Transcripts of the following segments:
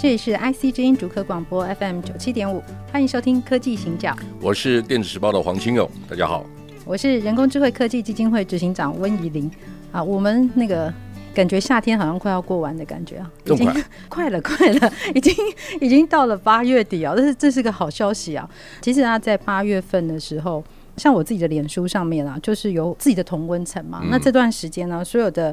这里是 IC 之音竹科广播 FM 九七点五，欢迎收听《科技行脚》。我是电子时报的黄清勇，大家好。我是人工智慧科技基金会执行长温怡玲。啊，我们那个感觉夏天好像快要过完的感觉啊，已经 快了，快了，已经已经到了八月底啊，但是这是个好消息啊。其实啊，在八月份的时候，像我自己的脸书上面啊，就是有自己的同温层嘛。嗯、那这段时间呢，所有的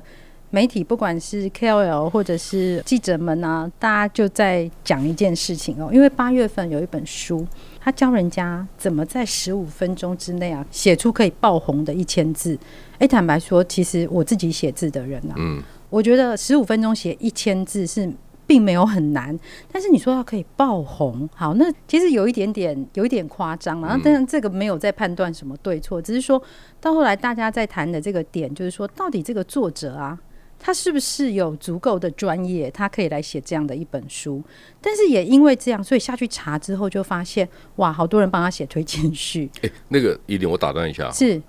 媒体，不管是 KOL 或者是记者们啊，大家就在讲一件事情哦，因为八月份有一本书。他教人家怎么在十五分钟之内啊，写出可以爆红的一千字。哎，坦白说，其实我自己写字的人啊，嗯，我觉得十五分钟写一千字是并没有很难。但是你说他可以爆红，好，那其实有一点点，有一点夸张了。当然，这个没有在判断什么对错，只是说到后来大家在谈的这个点，就是说到底这个作者啊。他是不是有足够的专业，他可以来写这样的一本书？但是也因为这样，所以下去查之后就发现，哇，好多人帮他写推荐序。哎、欸，那个一点，我打断一下，是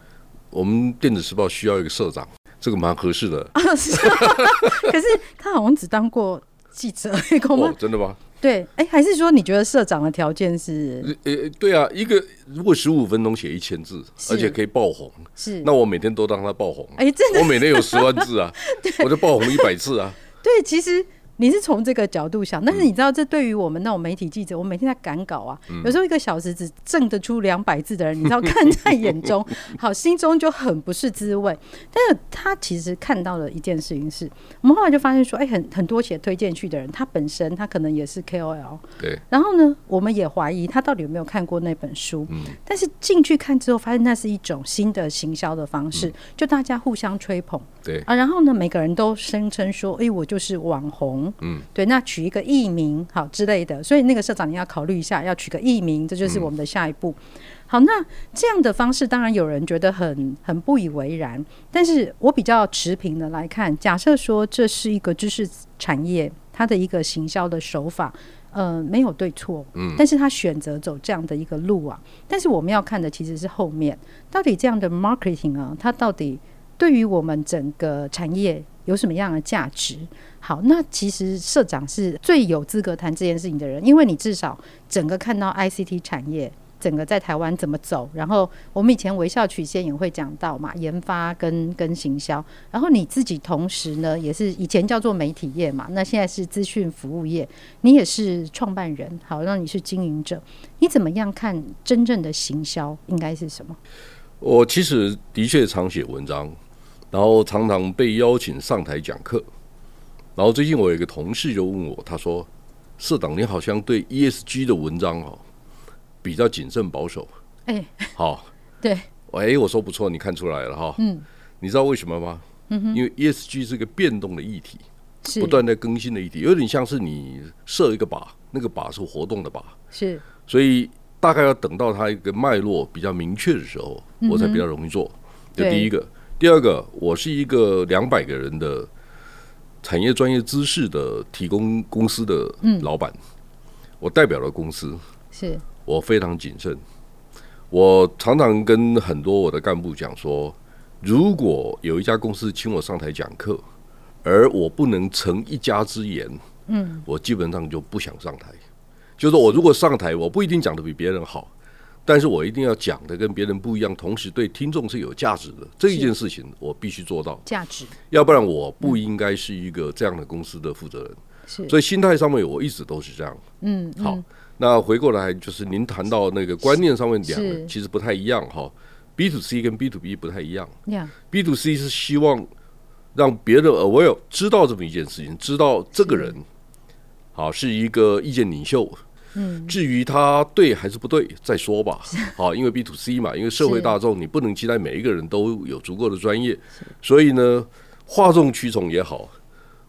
我们电子时报需要一个社长，这个蛮合适的。啊，是 可是他好像只当过记者，哦，真的吗？对，哎、欸，还是说你觉得社长的条件是？呃、欸，对啊，一个如果十五分钟写一千字，而且可以爆红，是，那我每天都当他爆红。哎、欸，真的，我每天有十万字啊，我就爆红一百次啊。对，其实。你是从这个角度想，但是你知道，这对于我们那种媒体记者，我每天在赶稿啊，有时候一个小时只挣得出两百字的人，你知道看在眼中，好，心中就很不是滋味。但是他其实看到了一件事情是，我们后来就发现说，哎，很很多写推荐去的人，他本身他可能也是 KOL，对。然后呢，我们也怀疑他到底有没有看过那本书。嗯。但是进去看之后，发现那是一种新的行销的方式，就大家互相吹捧。对。啊，然后呢，每个人都声称说，哎，我就是网红。嗯，对，那取一个艺名好之类的，所以那个社长你要考虑一下，要取个艺名，这就是我们的下一步。嗯、好，那这样的方式当然有人觉得很很不以为然，但是我比较持平的来看，假设说这是一个知识产业，它的一个行销的手法，呃，没有对错，嗯，但是他选择走这样的一个路啊，但是我们要看的其实是后面到底这样的 marketing 啊，它到底对于我们整个产业。有什么样的价值？好，那其实社长是最有资格谈这件事情的人，因为你至少整个看到 ICT 产业整个在台湾怎么走，然后我们以前微笑曲线也会讲到嘛，研发跟跟行销，然后你自己同时呢也是以前叫做媒体业嘛，那现在是资讯服务业，你也是创办人，好，那你是经营者，你怎么样看真正的行销应该是什么？我其实的确常写文章。然后常常被邀请上台讲课，然后最近我有一个同事就问我，他说：“社长，你好像对 ESG 的文章哦比较谨慎保守。”哎，好，对，哎，我说不错，你看出来了哈。嗯，你知道为什么吗？嗯哼，因为 ESG 是个变动的议题，是。不断在更新的议题，有点像是你设一个靶，那个靶是活动的靶，是，所以大概要等到它一个脉络比较明确的时候，我才比较容易做。这第一个。第二个，我是一个两百个人的产业专业知识的提供公司的老板，我代表了公司，是我非常谨慎。我常常跟很多我的干部讲说，如果有一家公司请我上台讲课，而我不能成一家之言，嗯，我基本上就不想上台。就是我如果上台，我不一定讲的比别人好。但是我一定要讲的跟别人不一样，同时对听众是有价值的这一件事情，我必须做到价值，要不然我不应该是一个这样的公司的负责人。是，所以心态上面我一直都是这样。嗯，好，那回过来就是您谈到那个观念上面两个其实不太一样哈。B to C 跟 B to B 不太一样。B to C 是希望让别人 aware 知道这么一件事情，知道这个人好是一个意见领袖。嗯，至于他对还是不对，再说吧。好，因为 B to C 嘛，因为社会大众你不能期待每一个人都有足够的专业，所以呢，哗众取宠也好，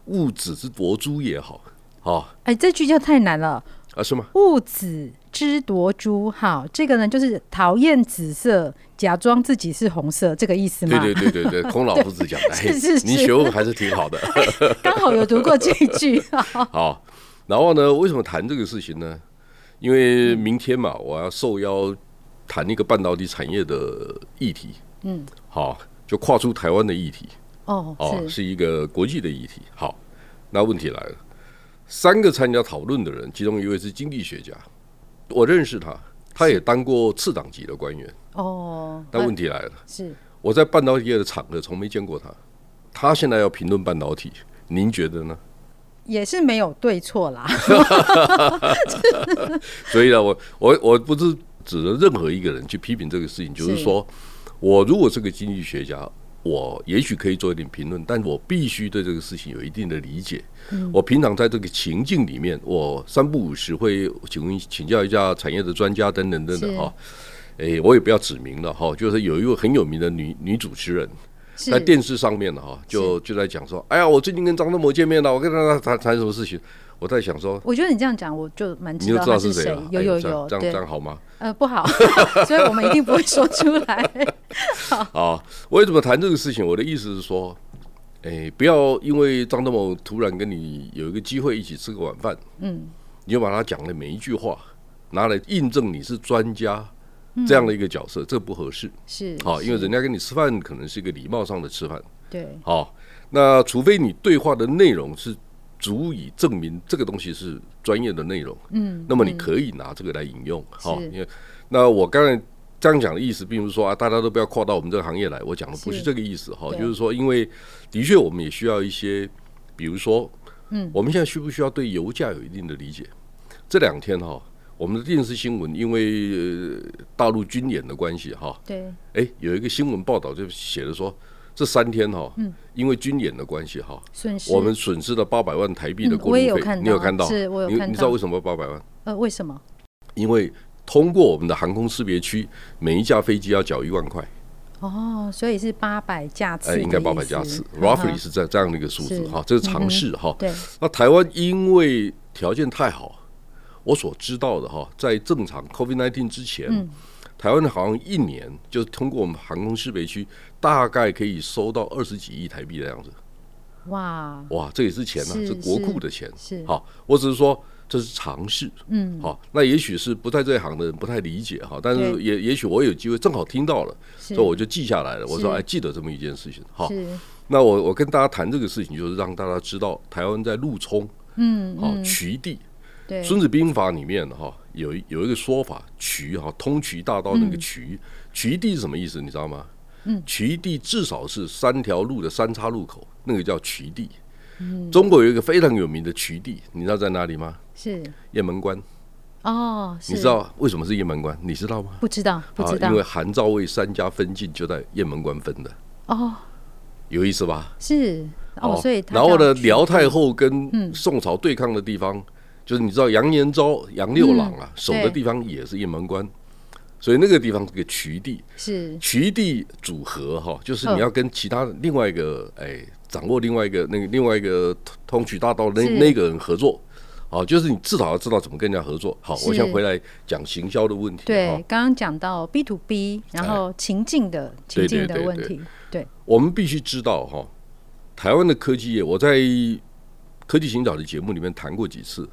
物子之夺珠也好，好，哎，这句就太难了啊？是吗？物子之夺珠，好，这个呢就是讨厌紫色，假装自己是红色，这个意思吗？对对对对对，孔老夫子讲的，是是是，你学问还是挺好的，刚好有读过这一句。好，然后呢，为什么谈这个事情呢？因为明天嘛，我要受邀谈一个半导体产业的议题，嗯，好，就跨出台湾的议题，哦，哦，是。一个国际的议题。好，那问题来了，三个参加讨论的人，其中一位是经济学家，我认识他，他也当过次党级的官员。哦，那问题来了，是。我在半导体业的场合从没见过他，他现在要评论半导体，您觉得呢？也是没有对错啦，所以呢，我我我不是指着任何一个人去批评这个事情，就是说，我如果是个经济学家，我也许可以做一点评论，但我必须对这个事情有一定的理解。我平常在这个情境里面，我三不五时会请问请教一下产业的专家等等等等哈。哎，我也不要指名了哈，就是有一位很有名的女女主持人。在电视上面的哈，就就在讲说，哎呀，我最近跟张德谋见面了，我跟他谈谈什么事情？我在想说，我觉得你这样讲，我就蛮知道他是谁，有有有，这样这样好吗？呃，不好，所以我们一定不会说出来。好，为什么谈这个事情？我的意思是说，哎，不要因为张德谋突然跟你有一个机会一起吃个晚饭，嗯，你就把他讲的每一句话拿来印证你是专家。这样的一个角色，这不合适。是好，因为人家跟你吃饭，可能是一个礼貌上的吃饭。对，好，那除非你对话的内容是足以证明这个东西是专业的内容，嗯，那么你可以拿这个来引用。好，因为那我刚才这样讲的意思，并不是说啊，大家都不要跨到我们这个行业来。我讲的不是这个意思。哈，就是说，因为的确我们也需要一些，比如说，嗯，我们现在需不需要对油价有一定的理解？这两天哈。我们的电视新闻，因为大陆军演的关系，哈，对，哎，有一个新闻报道就写了说，这三天哈，因为军演的关系，哈，损失我们损失了八百万台币的过路费，你有看到？是，我有看到。你知道为什么八百万？呃，为什么？因为通过我们的航空识别区，每一架飞机要缴一万块。哦，所以是八百架次。哎，应该八百架次，roughly 是这这样的一个数字，哈，这是常识，哈。对。那台湾因为条件太好。我所知道的哈，在正常 COVID-19 之前，嗯、台湾好像一年就是通过我们航空识别区，大概可以收到二十几亿台币的样子。哇哇，这也是钱呐、啊，是，国库的钱。是好，我只是说这是常识。嗯，好，那也许是不在这一行的人不太理解哈，但是也也许我有机会正好听到了，所以我就记下来了。我说哎，记得这么一件事情。好，那我我跟大家谈这个事情，就是让大家知道台湾在陆冲，嗯，好，渠地。《孙子兵法》里面哈有有一个说法，渠哈通渠大道那个渠，渠地是什么意思？你知道吗？嗯，渠地至少是三条路的三岔路口，那个叫渠地。中国有一个非常有名的渠地，你知道在哪里吗？是雁门关。哦，你知道为什么是雁门关？你知道吗？不知道，不知道。因为韩赵魏三家分晋就在雁门关分的。哦，有意思吧？是哦，所以然后呢，辽太后跟宋朝对抗的地方。就是你知道杨延昭、杨六郎啊，守的地方也是雁门关，所以那个地方是个渠地，是渠地组合哈，就是你要跟其他另外一个哎掌握另外一个那个另外一个通渠大道那那个人合作，好，就是你至少要知道怎么跟人家合作。好，我先回来讲行销的问题。对，刚刚讲到 B to B，然后情境的情境的问题。对，我们必须知道哈，台湾的科技业，我在科技行脚的节目里面谈过几次。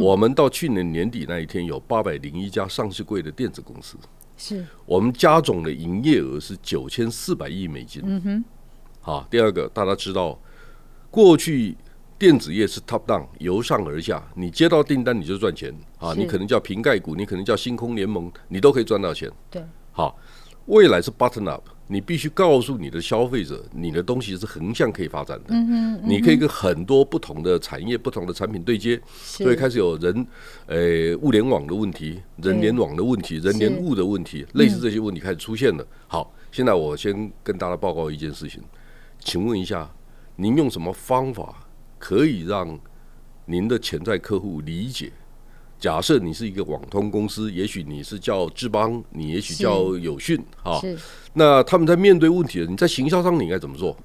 我们到去年年底那一天，有八百零一家上市柜的电子公司。是我们加总的营业额是九千四百亿美金。嗯哼。好，第二个，大家知道，过去电子业是 top down，由上而下，你接到订单你就赚钱啊，你可能叫瓶盖股，你可能叫星空联盟，你都可以赚到钱。对。好，未来是 button up。你必须告诉你的消费者，你的东西是横向可以发展的。嗯嗯、你可以跟很多不同的产业、不同的产品对接，所以开始有人，呃，物联网的问题、人联网的问题、人联物的问题，类似这些问题开始出现了。好，现在我先跟大家报告一件事情，请问一下，您用什么方法可以让您的潜在客户理解？假设你是一个网通公司，也许你是叫智邦，你也许叫友讯，哈，那他们在面对问题，你在行销上你应该怎么做？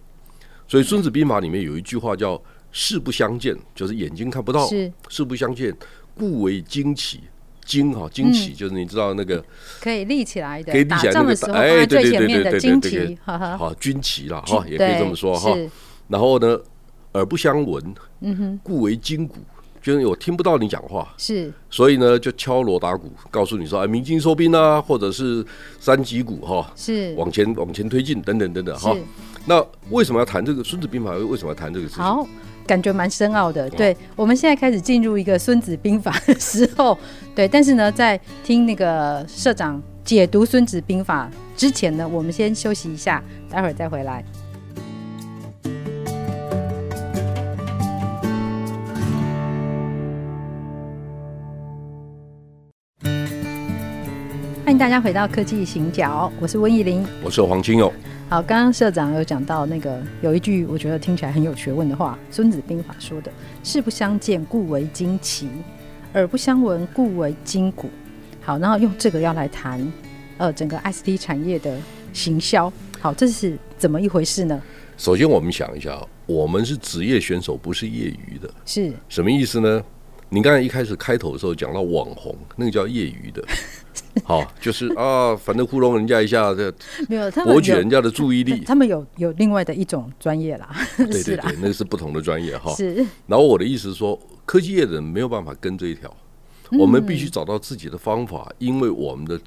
所以《孙子兵法》里面有一句话叫“视不相见”，就是眼睛看不到；“视不相见，故为旌旗”。旌哈旌旗就是你知道那个可以立起来的，可以立起来那个哎，对对对对对对对，好军旗了哈，也可以这么说哈。然后呢，耳不相闻，嗯哼，故为今鼓，就是我听不到你讲话，是，所以呢就敲锣打鼓，告诉你说哎，明金收兵啊，或者是三级鼓哈，是往前往前推进等等等等哈。那为什么要谈这个《孙子兵法》？为什么要谈这个事情？好。感觉蛮深奥的，对，我们现在开始进入一个《孙子兵法》的时候，对，但是呢，在听那个社长解读《孙子兵法》之前呢，我们先休息一下，待会儿再回来。大家回到科技行脚，我是温怡玲，我是黄清勇。好，刚刚社长有讲到那个有一句我觉得听起来很有学问的话，《孙子兵法》说的“视不相见，故为惊奇；耳不相闻，故为筋骨”。好，然后用这个要来谈呃整个 ICT 产业的行销。好，这是怎么一回事呢？首先，我们想一下，我们是职业选手，不是业余的，是什么意思呢？您刚才一开始开头的时候讲到网红，那个叫业余的。好，就是啊，反正糊弄人家一下，这 没有博取人家的注意力。他们有有另外的一种专业啦，对对对，那个是不同的专业哈。是。然后我的意思是说，科技业的人没有办法跟这一条，我们必须找到自己的方法，因为我们的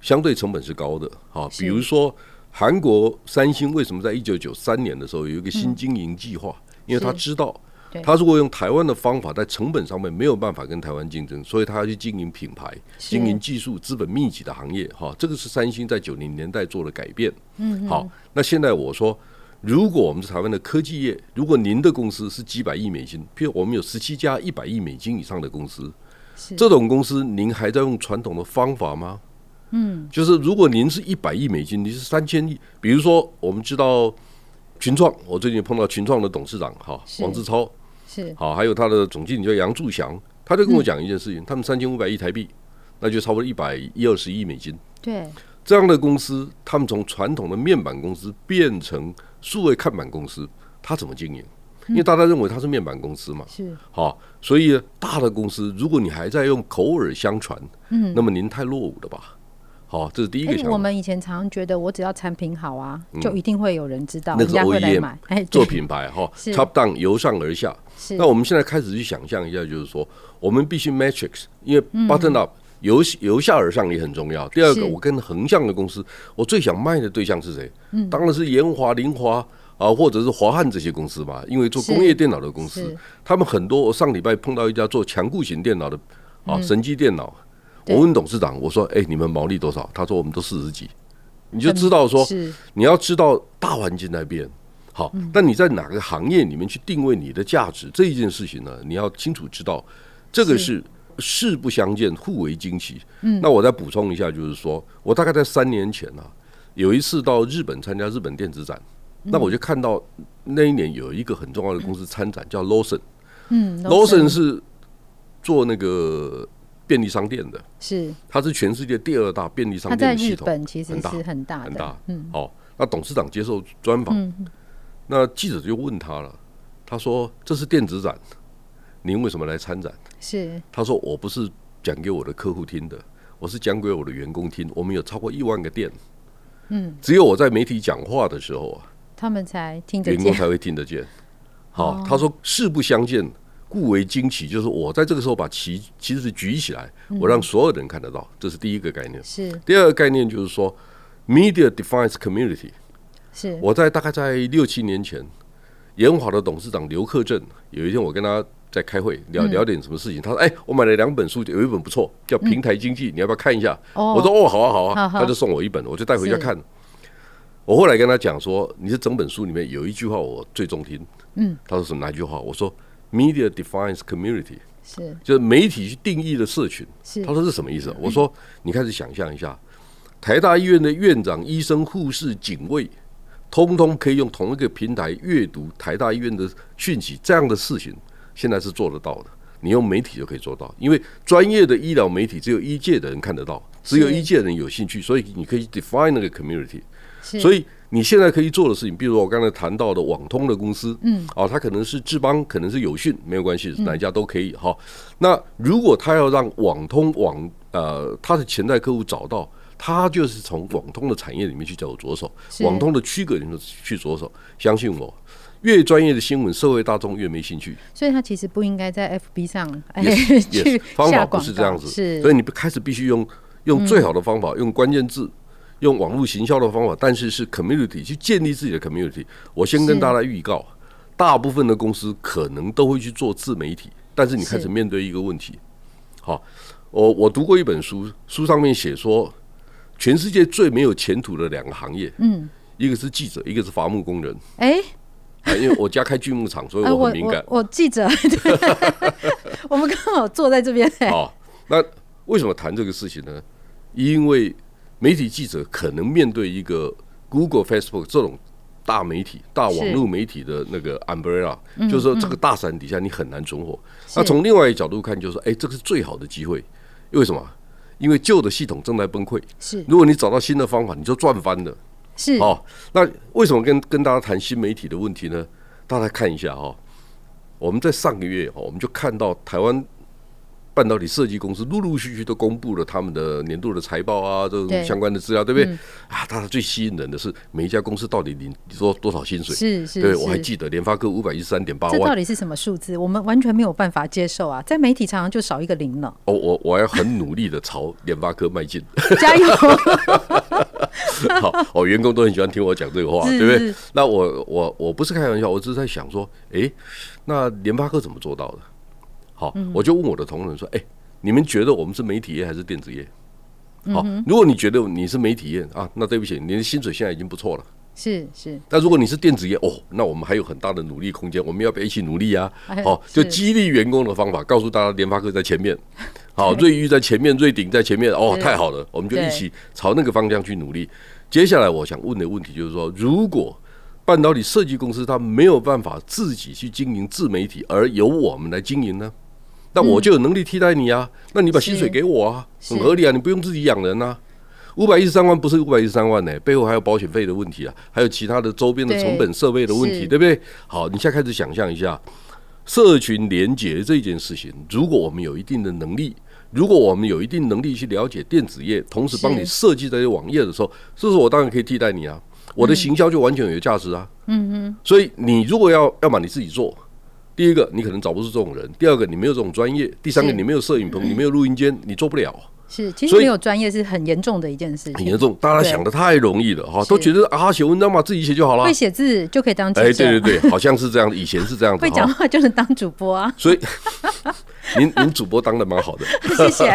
相对成本是高的。好，比如说韩国三星为什么在一九九三年的时候有一个新经营计划？因为他知道。他如果用台湾的方法，在成本上面没有办法跟台湾竞争，所以他要去经营品牌、经营技术、资本密集的行业。哈，这个是三星在九零年代做的改变。嗯，好，那现在我说，如果我们是台湾的科技业，如果您的公司是几百亿美金，譬如我们有十七家一百亿美金以上的公司，这种公司您还在用传统的方法吗？嗯，就是如果您是一百亿美金，你是三千亿，比如说我们知道群创，我最近碰到群创的董事长哈，王志超。是好，还有他的总经理叫杨柱祥，他就跟我讲一件事情，嗯、他们三千五百亿台币，那就差不多一百一二十亿美金。对，这样的公司，他们从传统的面板公司变成数位看板公司，他怎么经营？因为大家认为他是面板公司嘛。是好，所以大的公司，如果你还在用口耳相传，嗯，那么您太落伍了吧？好，这是第一个想法。我们以前常常觉得，我只要产品好啊，就一定会有人知道，人家会来买。哎，做品牌哈，top down 由上而下。那我们现在开始去想象一下，就是说，我们必须 matrix，因为 button up 由由下而上也很重要。第二个，我跟横向的公司，我最想卖的对象是谁？当然是研华、林华啊，或者是华汉这些公司吧。因为做工业电脑的公司，他们很多。我上礼拜碰到一家做强固型电脑的啊，神机电脑。我问董事长，我说：“哎，你们毛利多少？”他说：“我们都四十几。”你就知道说，你要知道大环境在变。好，但你在哪个行业里面去定位你的价值这一件事情呢？你要清楚知道，这个是视不相见，互为旌旗。嗯，那我再补充一下，就是说我大概在三年前啊，有一次到日本参加日本电子展，那我就看到那一年有一个很重要的公司参展，叫 Lawson。嗯，Lawson 是做那个便利商店的，是它是全世界第二大便利商店系统，日本其实是很大很大。嗯，好，那董事长接受专访。那记者就问他了，他说：“这是电子展，您为什么来参展？”是他说：“我不是讲给我的客户听的，我是讲给我的员工听。我们有超过一万个店，嗯，只有我在媒体讲话的时候啊，他们才听得见，员工才会听得见。好，他说：‘视不相见，故为惊奇’，就是我在这个时候把旗旗子举起来，我让所有人看得到。这是第一个概念。是第二个概念，就是说，media defines community。”是我在大概在六七年前，延华的董事长刘克正有一天我跟他在开会聊聊点什么事情，他说：“哎，我买了两本书，有一本不错，叫《平台经济》，你要不要看一下？”我说：“哦，好啊，好啊。”他就送我一本，我就带回家看。我后来跟他讲说：“你这整本书里面有一句话我最中听。”嗯，他说什么哪句话？我说：“Media defines community。”是，就是媒体去定义的社群。是他说是什么意思？我说：“你开始想象一下，台大医院的院长、医生、护士、警卫。”通通可以用同一个平台阅读台大医院的讯息，这样的事情现在是做得到的。你用媒体就可以做到，因为专业的医疗媒体只有医界的人看得到，只有医界的人有兴趣，所以你可以 define 那个 community。所以你现在可以做的事情，比如说我刚才谈到的网通的公司，嗯，哦，它可能是智邦，可能是友讯，没有关系，哪一家都可以哈、嗯。那如果他要让网通网呃他的潜在客户找到，他就是从网通的产业里面去走着手，网通的区隔里面去着手。相信我，越专业的新闻，社会大众越没兴趣。所以他其实不应该在 FB 上 yes, yes, 方法不是这样子，是，所以你开始必须用用最好的方法，嗯、用关键字。用网络行销的方法，但是是 community 去建立自己的 community。我先跟大家预告，大部分的公司可能都会去做自媒体，但是你开始面对一个问题。好，我我读过一本书，书上面写说，全世界最没有前途的两个行业，嗯，一个是记者，一个是伐木工人。哎，因为我家开锯木厂，所以我很敏感。我记者，我们刚好坐在这边。好，那为什么谈这个事情呢？因为媒体记者可能面对一个 Google、Facebook 这种大媒体、大网络媒体的那个 umbrella，就是说这个大伞底下你很难存活。那从另外一个角度看，就是说，哎，这个是最好的机会。为什么？因为旧的系统正在崩溃。是，如果你找到新的方法，你就赚翻了。是。哦，那为什么跟跟大家谈新媒体的问题呢？大家看一下哈，我们在上个月哈，我们就看到台湾。半导体设计公司陆陆续续都公布了他们的年度的财报啊，这种相关的资料，对不对？嗯、啊，大家最吸引人的是每一家公司到底领多多少薪水？是是，对，我还记得联发科五百一十三点八万，这到底是什么数字？我们完全没有办法接受啊！在媒体常常就少一个零呢。哦，我我要很努力的朝联发科迈进，加油！好，我、哦、员工都很喜欢听我讲这个话，对不对？那我我我不是开玩笑，我只是在想说，哎，那联发科怎么做到的？好，我就问我的同仁说：“哎、欸，你们觉得我们是媒体业还是电子业？好，如果你觉得你是媒体业啊，那对不起，你的薪水现在已经不错了。是是。但如果你是电子业，哦，那我们还有很大的努力空间。我们要不要一起努力啊？好，就激励员工的方法，告诉大家联发科在前面，好，瑞昱在前面，瑞鼎在前面。哦，太好了，我们就一起朝那个方向去努力。接下来我想问的问题就是说，如果半导体设计公司它没有办法自己去经营自媒体，而由我们来经营呢？那我就有能力替代你啊！那你把薪水给我啊，很合理啊！你不用自己养人啊。五百一十三万不是五百一十三万呢、欸，背后还有保险费的问题啊，还有其他的周边的成本设备的问题，对不对？好，你现在开始想象一下，社群连接这件事情，如果我们有一定的能力，如果我们有一定能力去了解电子业，同时帮你设计这些网页的时候，是不是我当然可以替代你啊？我的行销就完全有价值啊！嗯嗯，所以你如果要要么你自己做。第一个，你可能找不出这种人；第二个，你没有这种专业；第三个，你没有摄影棚，你没有录音间，你做不了。是，其实没有专业是很严重的一件事情。很严重，大家想的太容易了哈，都觉得啊，写文章嘛，自己写就好了。会写字就可以当。哎，对对对，好像是这样，以前是这样子。会讲话就能当主播啊。所以，您您主播当的蛮好的，谢谢。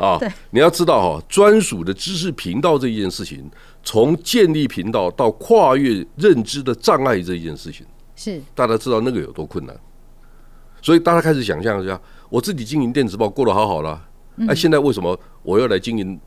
啊，你要知道哈，专属的知识频道这一件事情，从建立频道到跨越认知的障碍这一件事情。是，大家知道那个有多困难，所以大家开始想象一下，我自己经营电子报过得好好了，哎，现在为什么我要来经营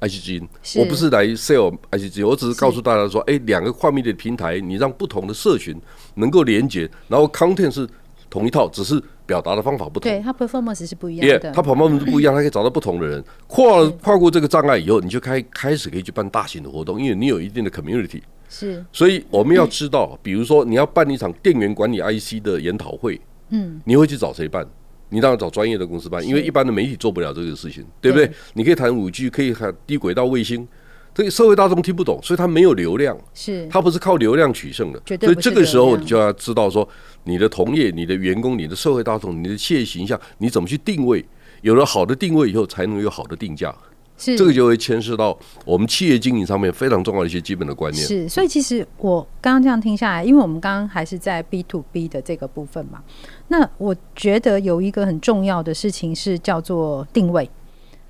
IC 之音？我不是来 sell IC 之音，我只是告诉大家说，哎，两个跨媒体的平台，你让不同的社群能够连接，然后 content 是同一套，只是表达的方法不同。对，它 performance 是不一样的，它 performance 不一样，它可以找到不同的人，跨跨过这个障碍以后，你就开开始可以去办大型的活动，因为你有一定的 community。是，所以我们要知道，比如说你要办一场电源管理 IC 的研讨会，嗯，你会去找谁办？你当然找专业的公司办，因为一般的媒体做不了这个事情，对不对？你可以谈五 G，可以谈低轨道卫星，这个社会大众听不懂，所以它没有流量，是它不是靠流量取胜的，所以这个时候你就要知道说，你的同业、你的员工、你的社会大众、你的企业形象，你怎么去定位？有了好的定位以后，才能有好的定价。是这个就会牵涉到我们企业经营上面非常重要的一些基本的观念。是，所以其实我刚刚这样听下来，因为我们刚刚还是在 B to B 的这个部分嘛，那我觉得有一个很重要的事情是叫做定位。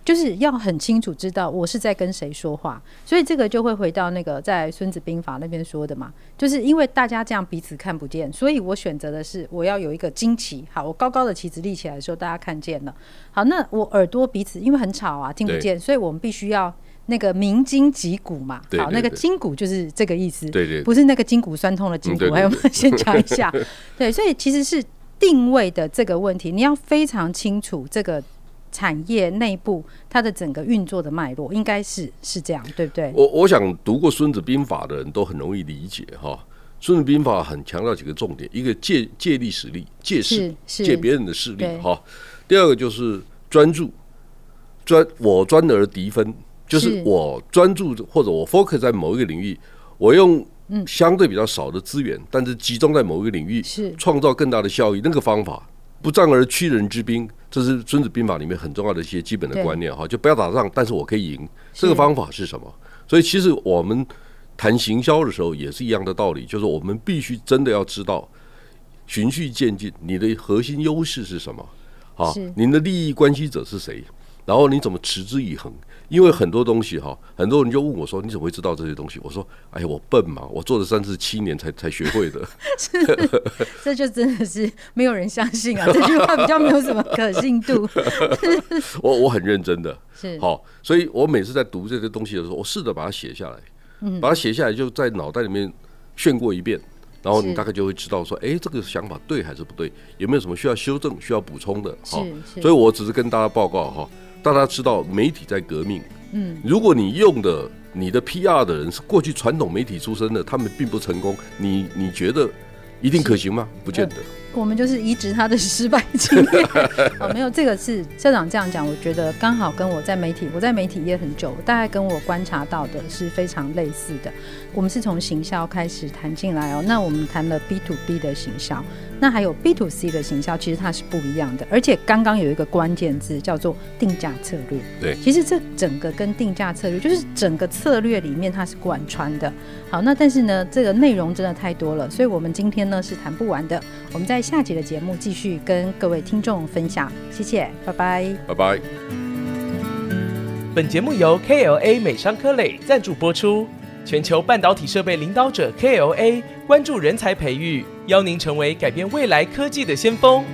就是要很清楚知道我是在跟谁说话，所以这个就会回到那个在《孙子兵法》那边说的嘛，就是因为大家这样彼此看不见，所以我选择的是我要有一个旌旗，好，我高高的旗子立起来的时候，大家看见了。好，那我耳朵彼此因为很吵啊，听不见，所以我们必须要那个鸣筋击鼓嘛。好，那个筋骨就是这个意思，对对，不是那个筋骨酸痛的筋骨，还有我们先讲一下？对，所以其实是定位的这个问题，你要非常清楚这个。产业内部它的整个运作的脉络，应该是是这样，对不对？我我想读过《孙子兵法》的人都很容易理解哈，《孙子兵法》很强调几个重点：一个借借力使力，借势借别人的势力哈；第二个就是专注，专我专而敌分，就是我专注或者我 focus 在某一个领域，我用相对比较少的资源，但是集中在某一个领域，是创造更大的效益。那个方法。不战而屈人之兵，这是《孙子兵法》里面很重要的一些基本的观念哈，就不要打仗，但是我可以赢。这个方法是什么？所以其实我们谈行销的时候也是一样的道理，就是我们必须真的要知道循序渐进，你的核心优势是什么？好，您的利益关系者是谁？然后你怎么持之以恒？因为很多东西哈，很多人就问我说：“你怎么会知道这些东西？”我说：“哎呀，我笨嘛，我做了三十七年才才学会的。”这就真的是没有人相信啊！这句话比较没有什么可信度。我我很认真的，是好，所以我每次在读这些东西的时候，我试着把它写下来，嗯，把它写下来，就在脑袋里面炫过一遍，然后你大概就会知道说：“哎，这个想法对还是不对？有没有什么需要修正、需要补充的？”哈，所以我只是跟大家报告哈。大家知道媒体在革命，嗯，如果你用的你的 PR 的人是过去传统媒体出身的，他们并不成功，你你觉得一定可行吗？不见得。我们就是移植他的失败经验。哦，没有，这个是校长这样讲，我觉得刚好跟我在媒体，我在媒体业很久，大概跟我观察到的是非常类似的。我们是从行销开始谈进来哦，那我们谈了 B to B 的行销，那还有 B to C 的行销，其实它是不一样的。而且刚刚有一个关键字叫做定价策略，对，其实这整个跟定价策略就是整个策略里面它是贯穿的。好，那但是呢，这个内容真的太多了，所以我们今天呢是谈不完的。我们在下集的节目继续跟各位听众分享，谢谢，拜拜，拜拜。本节目由 KLA 美商科磊赞助播出。全球半导体设备领导者 KLA 关注人才培育，邀您成为改变未来科技的先锋。